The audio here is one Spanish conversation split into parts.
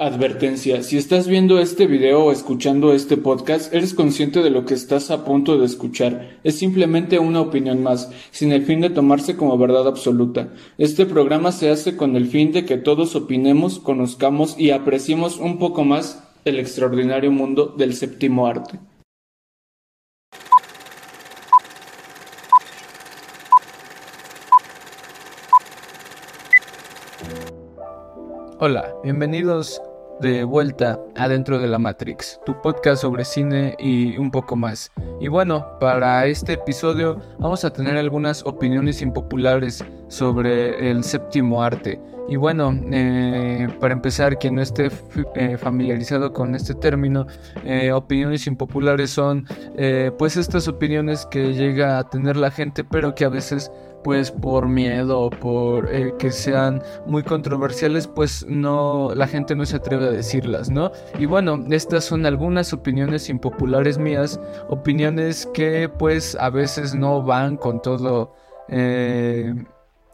Advertencia, si estás viendo este video o escuchando este podcast, eres consciente de lo que estás a punto de escuchar. Es simplemente una opinión más, sin el fin de tomarse como verdad absoluta. Este programa se hace con el fin de que todos opinemos, conozcamos y apreciemos un poco más el extraordinario mundo del séptimo arte. Hola, bienvenidos de vuelta adentro de la Matrix, tu podcast sobre cine y un poco más. Y bueno, para este episodio vamos a tener algunas opiniones impopulares sobre el séptimo arte. Y bueno, eh, para empezar, quien no esté eh, familiarizado con este término, eh, opiniones impopulares son pues estas opiniones que llega a tener la gente, pero que a veces pues por miedo por eh, que sean muy controversiales, pues no, la gente no se atreve a decirlas, ¿no? Y bueno, estas son algunas opiniones impopulares mías, opiniones que pues a veces no van con todo eh,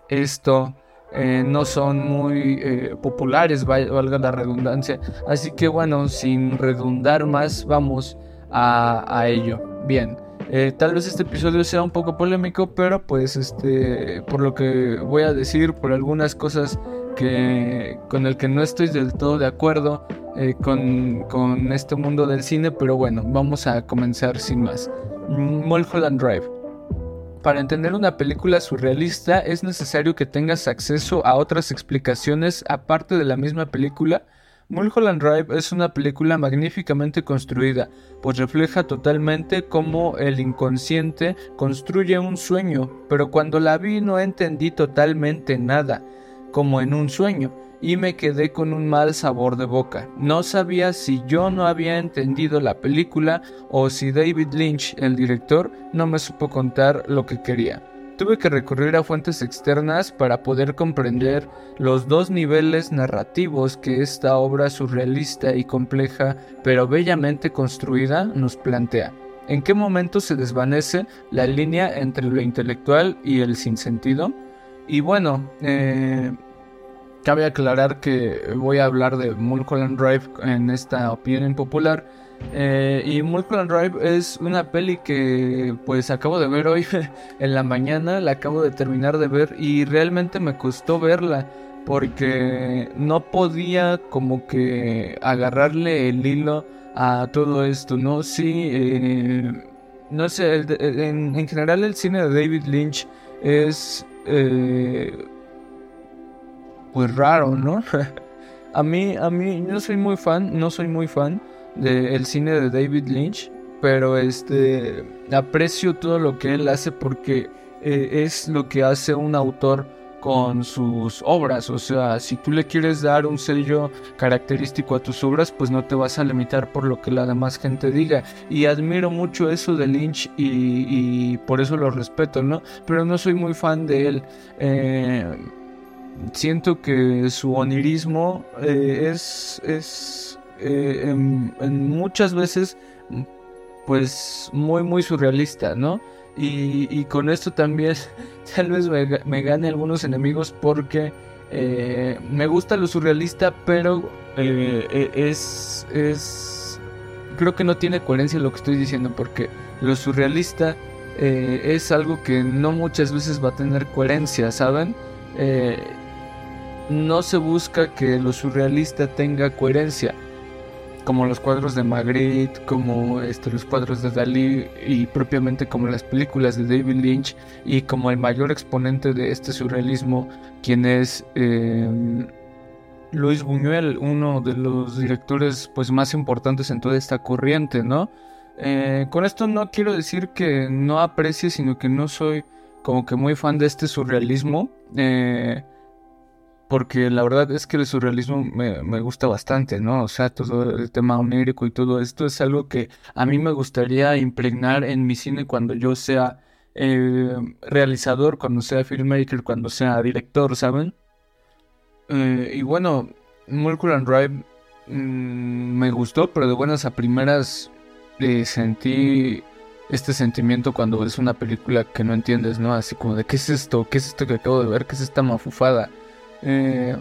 esto. Eh, no son muy populares, valga la redundancia. Así que bueno, sin redundar más, vamos a ello. Bien, eh, tal vez este episodio sea un poco polémico, pero pues este, por lo que voy a decir, por algunas cosas que con el que no estoy del todo de acuerdo eh, con, con, este mundo del cine, pero bueno, vamos a comenzar sin más. Mulholland Drive. Para entender una película surrealista es necesario que tengas acceso a otras explicaciones aparte de la misma película Mulholland Drive es una película magníficamente construida, pues refleja totalmente cómo el inconsciente construye un sueño, pero cuando la vi no entendí totalmente nada, como en un sueño, y me quedé con un mal sabor de boca. No sabía si yo no había entendido la película o si David Lynch, el director, no me supo contar lo que quería. Tuve que recurrir a fuentes externas para poder comprender los dos niveles narrativos que esta obra surrealista y compleja, pero bellamente construida, nos plantea. ¿En qué momento se desvanece la línea entre lo intelectual y el sinsentido? Y bueno, eh, cabe aclarar que voy a hablar de Mulholland Drive en esta opinión impopular eh, y Mulholland Drive es una peli que pues acabo de ver hoy en la mañana, la acabo de terminar de ver y realmente me costó verla porque no podía como que agarrarle el hilo a todo esto, ¿no? Sí, eh, no sé, en, general el cine de David Lynch es eh, pues raro, ¿no? a mí, a mí, no soy muy fan, no soy muy fan del cine de David Lynch, pero este aprecio todo lo que él hace porque eh, es lo que hace un autor con sus obras, o sea, si tú le quieres dar un sello característico a tus obras, pues no te vas a limitar por lo que la demás gente diga. Y admiro mucho eso de Lynch y, por eso lo respeto, ¿no? Pero no soy muy fan de él. Eh, siento que su onirismo eh, es, es eh, en, muchas veces pues muy muy surrealista, ¿no? Y, con esto también tal vez me, gane algunos enemigos porque eh, me gusta lo surrealista, pero eh, es, es... Creo que no tiene coherencia lo que estoy diciendo porque lo surrealista es algo que no muchas veces va a tener coherencia, ¿saben? no se busca que lo surrealista tenga coherencia como los cuadros de Magritte, como este, los cuadros de Dalí y propiamente como las películas de David Lynch y como el mayor exponente de este surrealismo, quien es eh, Luis Buñuel, uno de los directores pues más importantes en toda esta corriente, ¿no? Eh, con esto no quiero decir que no aprecie, sino que no soy como que muy fan de este surrealismo. Eh, porque la verdad es que el surrealismo me, gusta bastante, ¿no? O sea, todo el tema onírico y todo esto es algo que a mí me gustaría impregnar en mi cine cuando yo sea eh, realizador, cuando sea filmmaker, cuando sea director, ¿saben? Eh, y bueno, Mulholland Drive mm, me gustó, pero de buenas a primeras eh, sentí este sentimiento cuando ves una película que no entiendes, ¿no? Así como de, ¿qué es esto? ¿Qué es esto que acabo de ver? ¿Qué es esta mafufada? Eh,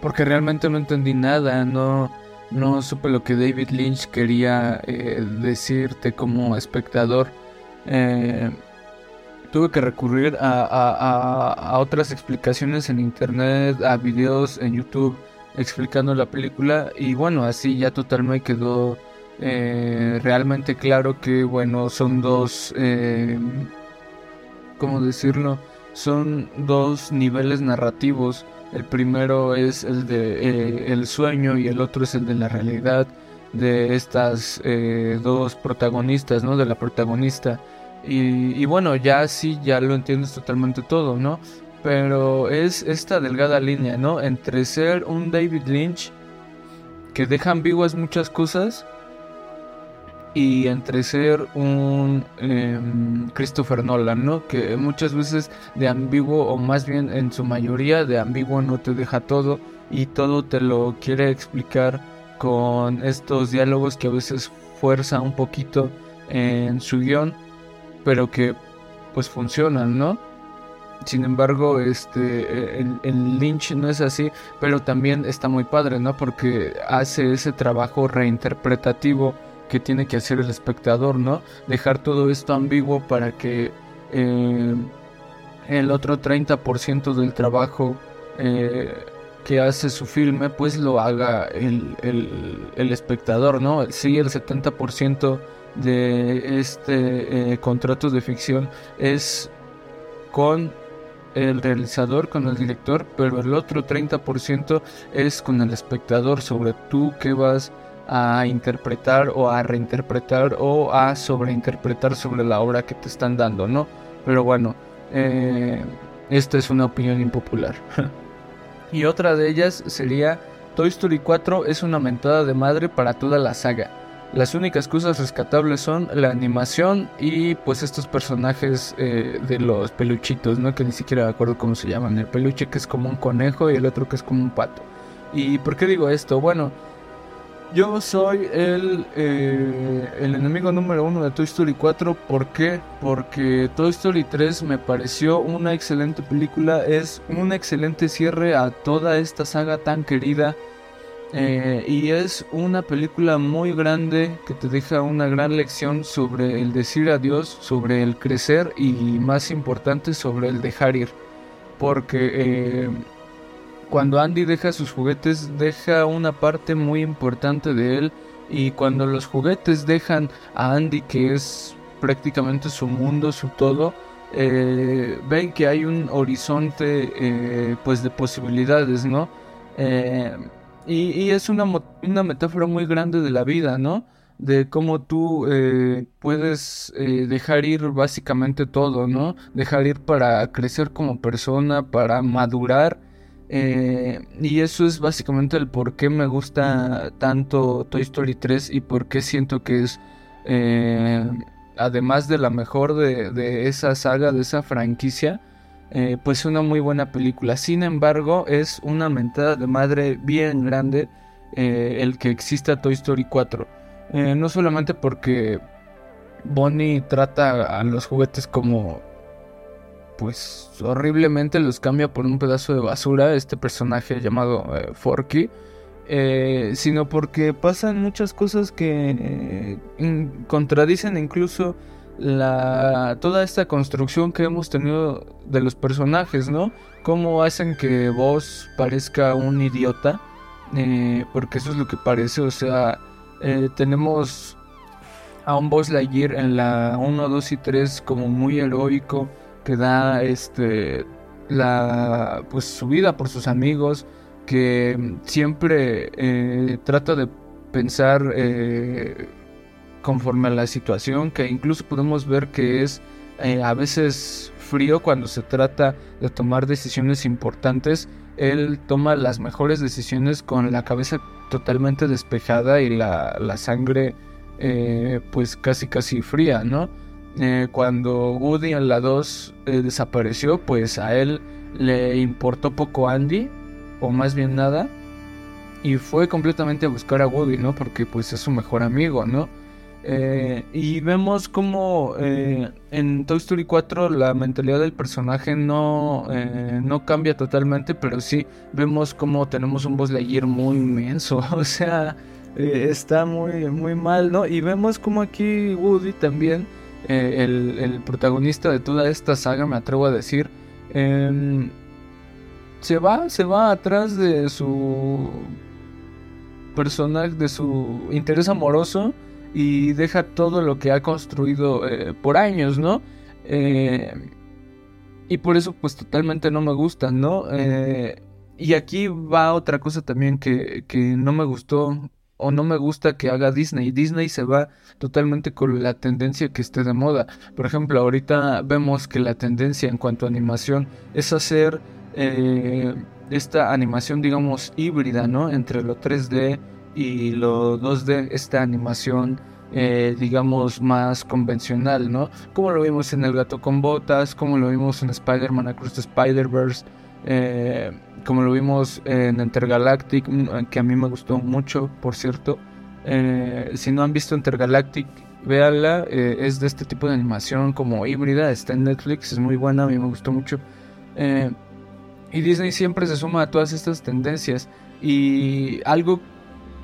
porque realmente no entendí nada, no, no supe lo que David Lynch quería eh, decirte como espectador. Eh, tuve que recurrir a, otras explicaciones en internet, a videos en YouTube explicando la película y bueno, así ya totalmente quedó eh, realmente claro que bueno, son dos, ¿cómo decirlo? Son dos niveles narrativos. El primero es el de eh, el sueño y el otro es el de la realidad de estas dos protagonistas, ¿no? De la protagonista y, bueno, ya sí, ya lo entiendes totalmente todo, ¿no? Pero es esta delgada línea, ¿no? Entre ser un David Lynch que deja ambiguas muchas cosas y entre ser un em, Christopher Nolan, ¿no? Que muchas veces de ambiguo, o más bien en su mayoría de ambiguo no te deja todo y todo te lo quiere explicar con estos diálogos que a veces fuerza un poquito en su guion pero que pues funcionan, ¿no? Sin embargo, este, el, Lynch no es así, pero también está muy padre, ¿no? Porque hace ese trabajo reinterpretativo que tiene que hacer el espectador, ¿no? Dejar todo esto ambiguo para que eh, el otro 30% del trabajo eh, que hace su filme, pues lo haga el, el espectador, ¿no? Sí, el 70% de este eh, contrato de ficción es con el realizador, con el director, pero el otro 30% es con el espectador sobre tú que vas a interpretar o a reinterpretar o a sobreinterpretar sobre la obra que te están dando, ¿no? Pero bueno, eh, esta es una opinión impopular. y otra de ellas sería Toy Story 4 es una mentada de madre para toda la saga. Las únicas cosas rescatables son la animación y pues estos personajes eh, de los peluchitos, ¿no? Que ni siquiera me acuerdo cómo se llaman. El peluche que es como un conejo y el otro que es como un pato. ¿Y por qué digo esto? Bueno, yo soy el, eh, el enemigo número uno de Toy Story 4. ¿Por qué? Porque Toy Story 3 me pareció una excelente película. Es un excelente cierre a toda esta saga tan querida eh, y es una película muy grande que te deja una gran lección sobre el decir adiós, sobre el crecer y más importante sobre el dejar ir. Porque eh, cuando Andy deja sus juguetes deja una parte muy importante de él y cuando los juguetes dejan a Andy que es prácticamente su mundo, su todo, eh, ven que hay un horizonte pues de posibilidades, ¿no? Y, es una, una, metáfora muy grande de la vida, ¿no? De cómo tú eh, puedes eh, dejar ir básicamente todo, ¿no? Dejar ir para crecer como persona, para madurar. Eh, y eso es básicamente el por qué me gusta tanto Toy Story 3 y por qué siento que es, además de la mejor de, de esa saga, de esa franquicia, eh, pues una muy buena película. Sin embargo, es una mentada de madre bien grande eh, el que exista Toy Story 4. Eh, no solamente porque Bonnie trata a los juguetes como pues horriblemente los cambia por un pedazo de basura este personaje llamado Forky. sino porque pasan muchas cosas que contradicen incluso la toda esta construcción que hemos tenido de los personajes, ¿no? Cómo hacen que vos parezca un idiota, eh, porque eso es lo que parece, o sea, eh, tenemos a un Boss Lightyear en la 1, 2 y 3 como muy heroico, que da este la pues su vida por sus amigos, que siempre eh, trata de pensar conforme a la situación, que incluso podemos ver que es eh, a veces frío cuando se trata de tomar decisiones importantes. Él toma las mejores decisiones con la cabeza totalmente despejada y la, sangre eh, pues casi casi fría, ¿no? Eh, cuando Woody en la 2 desapareció, pues a él le importó poco Andy, o más bien nada, y fue completamente a buscar a Woody, ¿no? Porque pues es su mejor amigo, ¿no? Eh, y vemos como eh, en Toy Story 4 la mentalidad del personaje no, eh, no cambia totalmente, pero sí vemos como tenemos un Buzz Lightyear muy inmenso, o sea, está muy, muy mal, ¿no? Y vemos como aquí Woody también, el, el, protagonista de toda esta saga, me atrevo a decir, em, se va, se va atrás de su personaje, de su interés amoroso y deja todo lo que ha construido eh, por años, ¿no? Eh, y por eso pues totalmente no me gusta, ¿no? Eh, y aquí va otra cosa también que, que no me gustó o no me gusta que haga Disney. Disney se va totalmente con la tendencia que esté de moda. Por ejemplo, ahorita vemos que la tendencia en cuanto a animación es hacer esta animación, digamos, híbrida, ¿no? Entre lo 3D y lo 2D, esta animación, eh, digamos, más convencional, ¿no? Como lo vimos en El Gato con Botas, como lo vimos en Spider-Man Across Spider-Verse, eh, como lo vimos en Intergalactic, mm, que a mí me gustó mucho, por cierto. Eh, si no han visto Intergalactic, véanla, es de este tipo de animación como híbrida, está en Netflix, es muy buena, a mí me gustó mucho. y Disney siempre se suma a todas estas tendencias. Y algo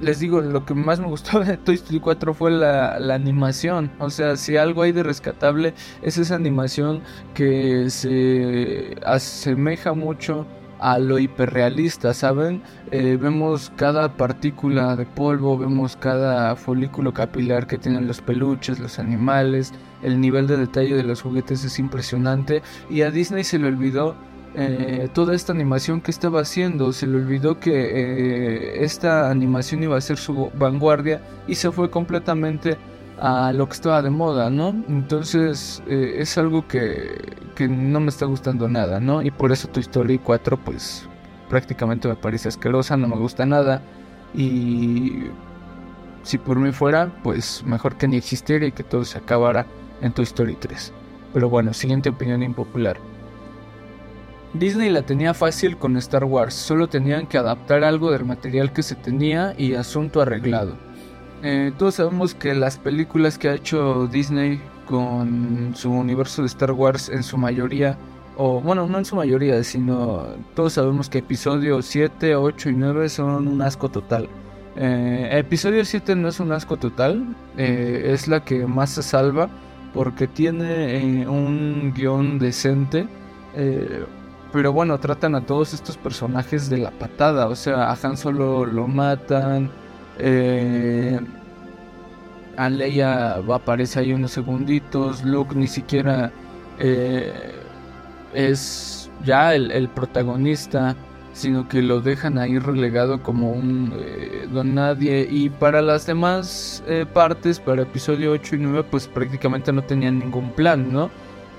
les digo, lo que más me gustó de Toy Story 4 fue la, animación. O sea, si algo hay de rescatable es esa animación que se asemeja mucho a lo hiperrealista, ¿saben? Eh, vemos cada partícula de polvo, vemos cada folículo capilar que tienen los peluches, los animales, el nivel de detalle de los juguetes es impresionante y a Disney se le olvidó eh, toda esta animación que estaba haciendo. Se le olvidó que eh, esta animación iba a ser su vanguardia y se fue completamente a lo que estaba de moda, ¿no? Entonces eh, es algo que, que, no me está gustando nada, ¿no? Y por eso Toy Story 4 pues prácticamente me parece asquerosa, no me gusta nada y si por mí fuera pues mejor que ni existiera y que todo se acabara en Toy Story 3. Pero bueno, siguiente opinión impopular. Disney la tenía fácil con Star Wars, solo tenían que adaptar algo del material que se tenía y asunto arreglado. Eh, todos sabemos que las películas que ha hecho Disney con su universo de Star Wars en su mayoría, o bueno, no en su mayoría, sino todos sabemos que episodio 7, 8 y 9 son un asco total. Eh, episodio 7 no es un asco total, eh, es la que más se salva porque tiene un guion decente. Pero bueno, tratan a todos estos personajes de la patada. O sea, a Han Solo lo matan. Eh, a Leia aparece ahí unos segunditos. Luke ni siquiera eh, es ya el, protagonista. Sino que lo dejan ahí relegado como un eh, don nadie. Y para las demás eh, partes, para episodio 8 y 9, pues prácticamente no tenían ningún plan, ¿no?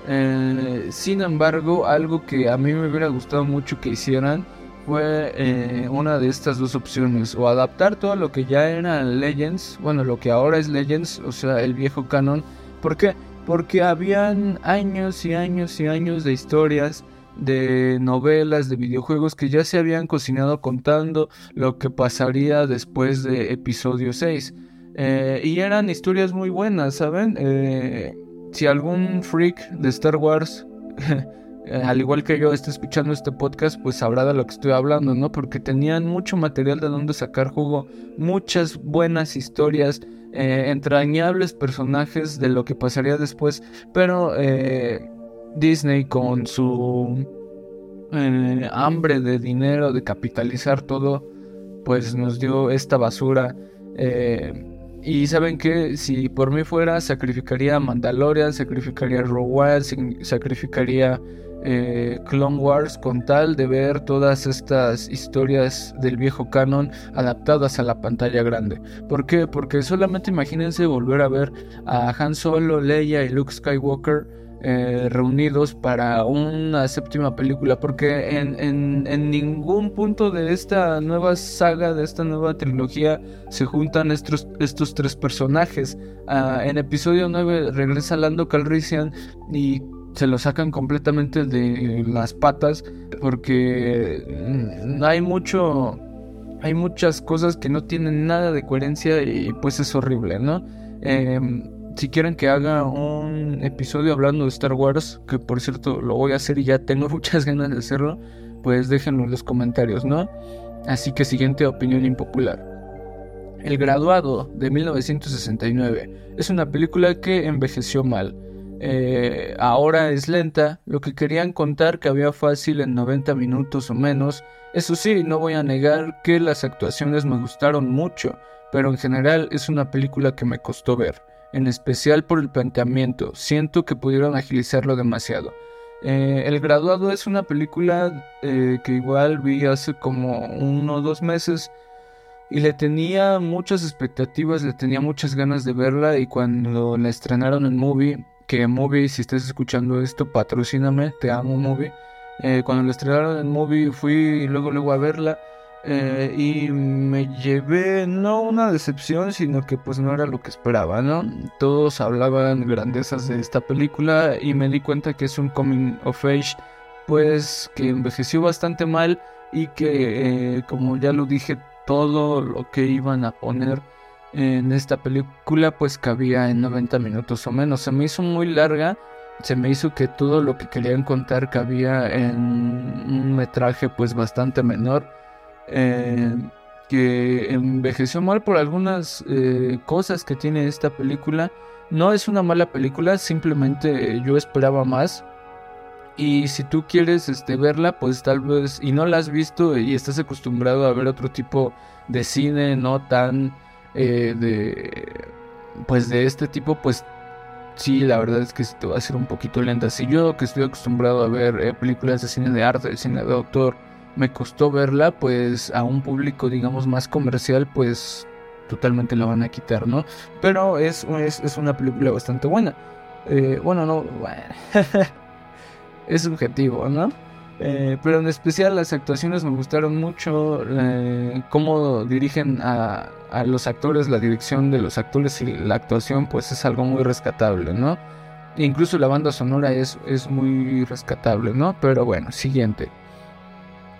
Eh, sin embargo, algo que a mí me hubiera gustado mucho que hicieran fue eh, una de estas dos opciones, o adaptar todo lo que ya era Legends, bueno, lo que ahora es Legends, o sea, el viejo canon. ¿Por qué? Porque habían años y años y años de historias, de novelas, de videojuegos que ya se habían cocinado contando lo que pasaría después de episodio 6. Eh, y eran historias muy buenas, ¿saben? Eh, si algún freak de Star Wars, al igual que yo, está escuchando este podcast, pues sabrá de lo que estoy hablando, ¿no? Porque tenían mucho material de donde sacar jugo, muchas buenas historias, eh, entrañables personajes de lo que pasaría después, pero eh, Disney con su eh, hambre de dinero, de capitalizar todo, pues nos dio esta basura. Y saben que si por mí fuera, sacrificaría Mandalorian, sacrificaría Rogue One, sacrificaría eh, Clone Wars con tal de ver todas estas historias del viejo canon adaptadas a la pantalla grande. ¿Por qué? Porque solamente imagínense volver a ver a Han Solo, Leia y Luke Skywalker eh, reunidos para una séptima película, porque en, en, ningún punto de esta nueva saga, de esta nueva trilogía, se juntan estos, estos tres personajes. Ah, en episodio 9 regresa Lando Calrissian y se lo sacan completamente de las patas porque mm, hay mucho hay muchas cosas que no tienen nada de coherencia y pues es horrible, ¿no? Em, si quieren que haga un episodio hablando de Star Wars, que por cierto lo voy a hacer y ya tengo muchas ganas de hacerlo, pues déjenlo en los comentarios, ¿no? Así que siguiente opinión impopular. El graduado de 1969 es una película que envejeció mal. Eh, ahora es lenta, lo que querían contar que había fácil en 90 minutos o menos. Eso sí, no voy a negar que las actuaciones me gustaron mucho, pero en general es una película que me costó ver en especial por el planteamiento. Siento que pudieron agilizarlo demasiado. Eh, el graduado es una película eh, que igual vi hace como uno o dos meses y le tenía muchas expectativas, le tenía muchas ganas de verla y cuando la estrenaron en Movie, que Movie, si estás escuchando esto, patrocíname, te amo Movie. Eh, cuando la estrenaron en Movie fui luego luego a verla eh, y me llevé no una decepción, sino que pues no era lo que esperaba, ¿no? Todos hablaban grandezas de esta película y me di cuenta que es un coming of age, pues que envejeció bastante mal y que, eh, como ya lo dije, todo lo que iban a poner en esta película pues cabía en 90 minutos o menos. Se me hizo muy larga, se me hizo que todo lo que querían contar cabía en un metraje pues bastante menor eh, que envejeció mal por algunas eh, cosas que tiene esta película. No es una mala película, simplemente yo esperaba más. Y si tú quieres este, verla, pues tal vez, y no la has visto y estás acostumbrado a ver otro tipo de cine, no tan eh, de, pues de este tipo, pues sí, la verdad es que te va a ser un poquito lenta. Si yo que estoy acostumbrado a ver películas de cine de arte, de cine de autor, me costó verla, pues a un público, digamos, más comercial, pues totalmente la van a quitar, ¿no? Pero es, es, una película bastante buena. Eh, bueno, no, es subjetivo, ¿no? Eh, pero en especial las actuaciones me gustaron mucho, eh, cómo dirigen a, a, los actores, la dirección de los actores y la actuación pues es algo muy rescatable, ¿no? Incluso la banda sonora es, es muy rescatable, ¿no? Pero bueno, siguiente.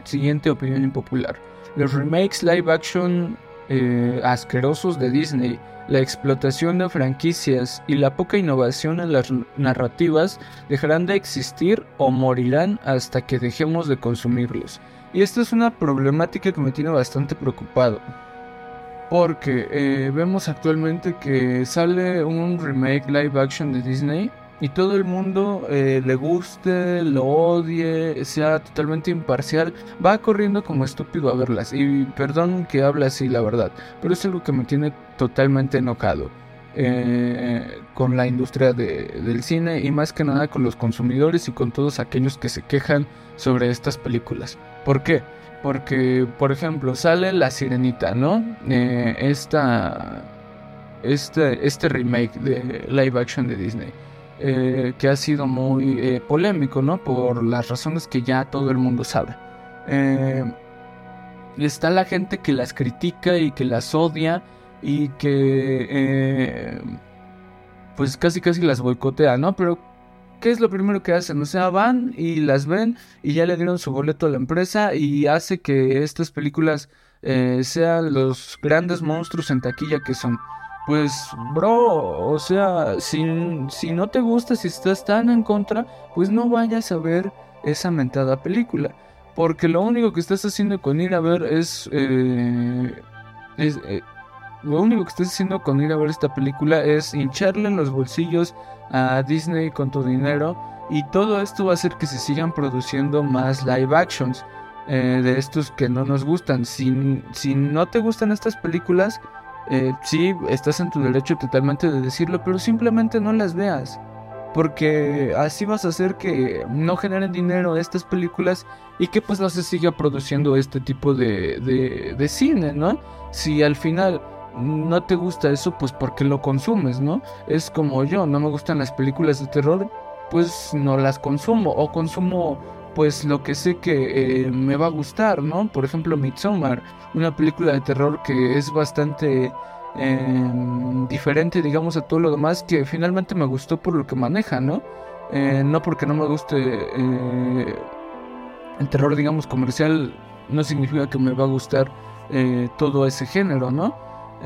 Siguiente opinión impopular. Los remakes live action eh, asquerosos de Disney, la explotación de franquicias y la poca innovación en las narrativas dejarán de existir o morirán hasta que dejemos de consumirlos. Y esta es una problemática que me tiene bastante preocupado. Porque eh, vemos actualmente que sale un remake live action de Disney y todo el mundo eh, le guste, lo odie, sea totalmente imparcial, va corriendo como estúpido a verlas. Y perdón que hable así, la verdad, pero es algo que me tiene totalmente enojado. Eh, con la industria del cine y más que nada con los consumidores y con todos aquellos que se quejan sobre estas películas. ¿Por qué? Porque, por ejemplo, sale La Sirenita, ¿no? Eh, esta, este, este remake de live action de Disney. Eh, que ha sido muy eh, polémico, ¿no? Por las razones que ya todo el mundo sabe. Eh, está la gente que las critica y que las odia y que pues casi casi las boicotea, ¿no? Pero ¿qué es lo primero que hacen? O sea, van y las ven y ya le dieron su boleto a la empresa y hace que estas películas sean los grandes monstruos en taquilla que son pues, bro, o sea, si, si no te gusta, si estás tan en contra, pues no vayas a ver esa mentada película. Porque lo único que estás haciendo con ir a ver es... Eh, es eh, lo único que estás haciendo con ir a ver esta película es hincharle en los bolsillos a Disney con tu dinero. Y todo esto va a hacer que se sigan produciendo más live actions eh, de estos que no nos gustan. Si, si no te gustan estas películas, eh, sí, estás en tu derecho totalmente de decirlo, pero simplemente no las veas. Porque así vas a hacer que no generen dinero estas películas y que pues no se siga produciendo este tipo de, de, cine, ¿no? Si al final no te gusta eso, pues porque lo consumes, ¿no? Es como yo, no me gustan las películas de terror, pues no las consumo o consumo pues lo que sé que eh, me va a gustar, ¿no? Por ejemplo, Midsommar, una película de terror que es bastante em, diferente, digamos, a todo lo demás, que finalmente me gustó por lo que maneja, ¿no? Eh, no porque no me guste eh, el terror, digamos, comercial, no significa que me va a gustar todo ese género, ¿no?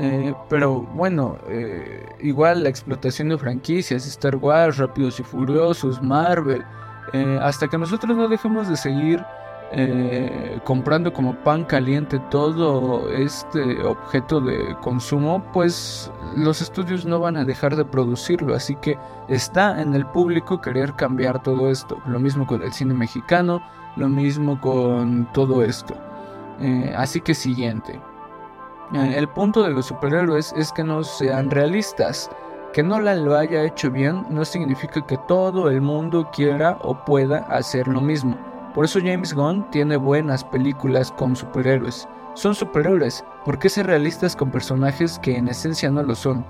Eh, pero bueno, eh, igual la explotación de franquicias, Star Wars, Rápidos y Furiosos, Marvel, eh, hasta que nosotros no dejemos de seguir comprando como pan caliente todo este objeto de consumo, pues los estudios no van a dejar de producirlo. Así que está en el público querer cambiar todo esto. Lo mismo con el cine mexicano, lo mismo con todo esto. así que siguiente. Eh, el punto de los superhéroes es que no sean realistas. Que Nolan lo haya hecho bien no significa que todo el mundo quiera o pueda hacer lo mismo. Por eso James Gunn tiene buenas películas con superhéroes. Son superhéroes, ¿por qué ser realistas con personajes que en esencia no lo son?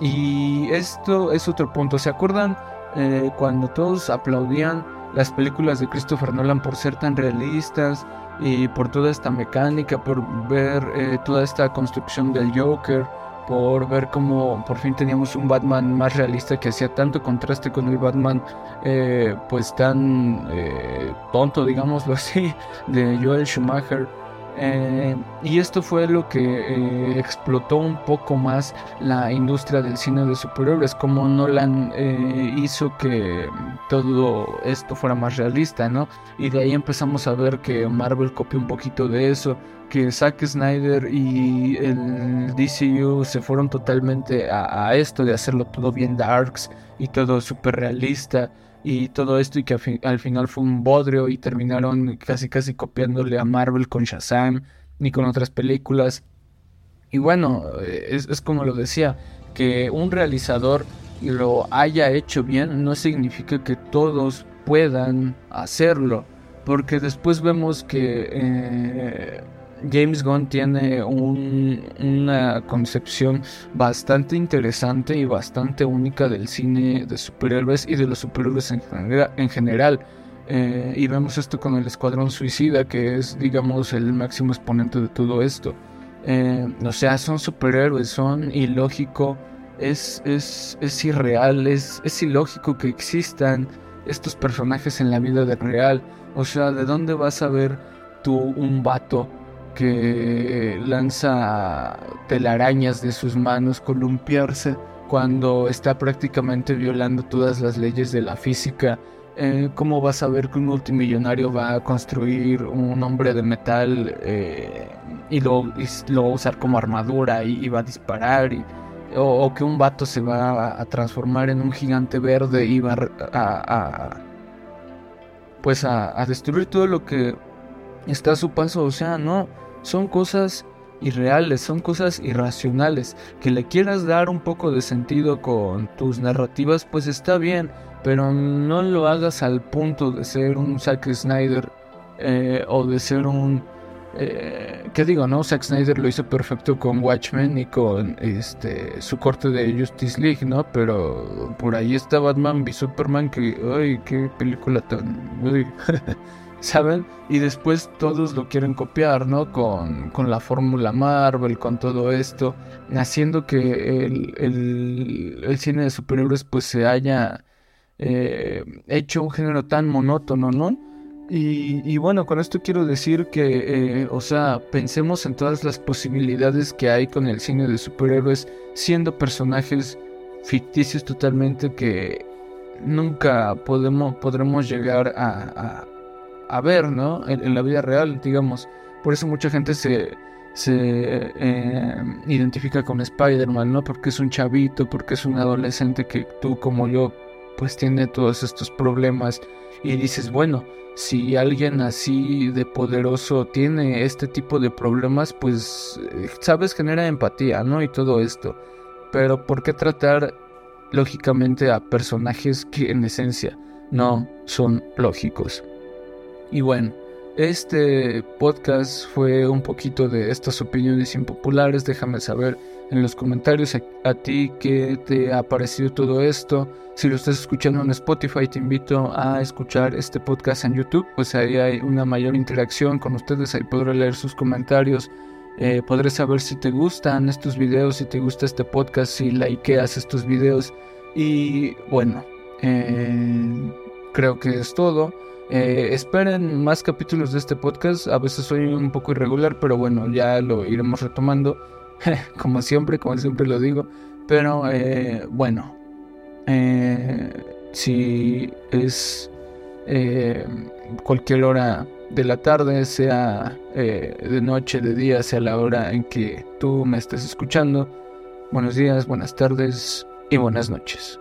Y esto es otro punto. ¿Se acuerdan eh, cuando todos aplaudían las películas de Christopher Nolan por ser tan realistas? y por toda esta mecánica, por ver eh, toda esta construcción del Joker, por ver cómo por fin teníamos un Batman más realista que hacía tanto contraste con el Batman eh, pues tan eh, tonto, digámoslo así, de Joel Schumacher. Eh, y esto fue lo que eh, explotó un poco más la industria del cine de superhéroes, como Nolan eh, hizo que todo esto fuera más realista, ¿no? Y de ahí empezamos a ver que Marvel copió un poquito de eso, que Zack Snyder y el DCU se fueron totalmente a, a esto de hacerlo todo bien darks y todo súper realista y todo esto y que al, final fue un bodrio y terminaron casi casi copiándole a Marvel con Shazam ni con otras películas. Y bueno, es, es como lo decía, que un realizador lo haya hecho bien no significa que todos puedan hacerlo, porque después vemos que... Eh, James Gunn tiene una concepción bastante interesante y bastante única del cine de superhéroes y de los superhéroes en, general. Eh, y vemos esto con el Escuadrón Suicida, que es, digamos, el máximo exponente de todo esto. Eh, o sea, son superhéroes, son ilógico, es, es, es irreal, es, es ilógico que existan estos personajes en la vida real. O sea, ¿de dónde vas a ver tú un vato que lanza telarañas de sus manos columpiarse cuando está prácticamente violando todas las leyes de la física. Eh, ¿Cómo vas a ver que un multimillonario va a construir un hombre de metal eh, y, lo, lo, va a usar como armadura y, va a disparar? o, que un vato se va a, transformar en un gigante verde y va a, pues a destruir todo lo que está a su paso. O sea, no, son cosas irreales, son cosas irracionales. Que le quieras dar un poco de sentido con tus narrativas, pues está bien, pero no lo hagas al punto de ser un Zack Snyder eh, o de ser un... Eh, ¿Qué digo, no? Zack Snyder lo hizo perfecto con Watchmen y con este su corte de Justice League, ¿no? Pero por ahí está Batman v Superman que, ay, qué película tan... ¿saben? Y después todos lo quieren copiar, ¿no? Con, la fórmula Marvel, con todo esto, haciendo que el, cine de superhéroes pues se haya eh, hecho un género tan monótono, ¿no? Y, bueno, con esto quiero decir que, eh, o sea, pensemos en todas las posibilidades que hay con el cine de superhéroes, siendo personajes ficticios totalmente que nunca podemos, podremos llegar a ver, ¿no? En, la vida real, digamos. Por eso mucha gente se, se eh, identifica con Spider-Man, ¿no? Porque es un chavito, porque es un adolescente que tú como yo, pues tiene todos estos problemas. Y dices, bueno, si alguien así de poderoso tiene este tipo de problemas, pues, eh, sabes, genera empatía, ¿no? Y todo esto. Pero ¿por qué tratar lógicamente a personajes que en esencia no son lógicos? Y bueno, este podcast fue un poquito de estas opiniones impopulares. Déjame saber en los comentarios a, ti qué te ha parecido todo esto. Si lo estás escuchando en Spotify, te invito a escuchar este podcast en YouTube, pues ahí hay una mayor interacción con ustedes. Ahí podré leer sus comentarios. Eh, podré saber si te gustan estos videos, si te gusta este podcast, si likeas estos videos. Y bueno, eh, creo que es todo. Eh, esperen más capítulos de este podcast. A veces soy un poco irregular, pero bueno, ya lo iremos retomando. como siempre, como siempre lo digo. Pero eh, bueno, eh, si es eh, cualquier hora de la tarde, sea de noche, de día, sea la hora en que tú me estés escuchando, buenos días, buenas tardes y buenas noches.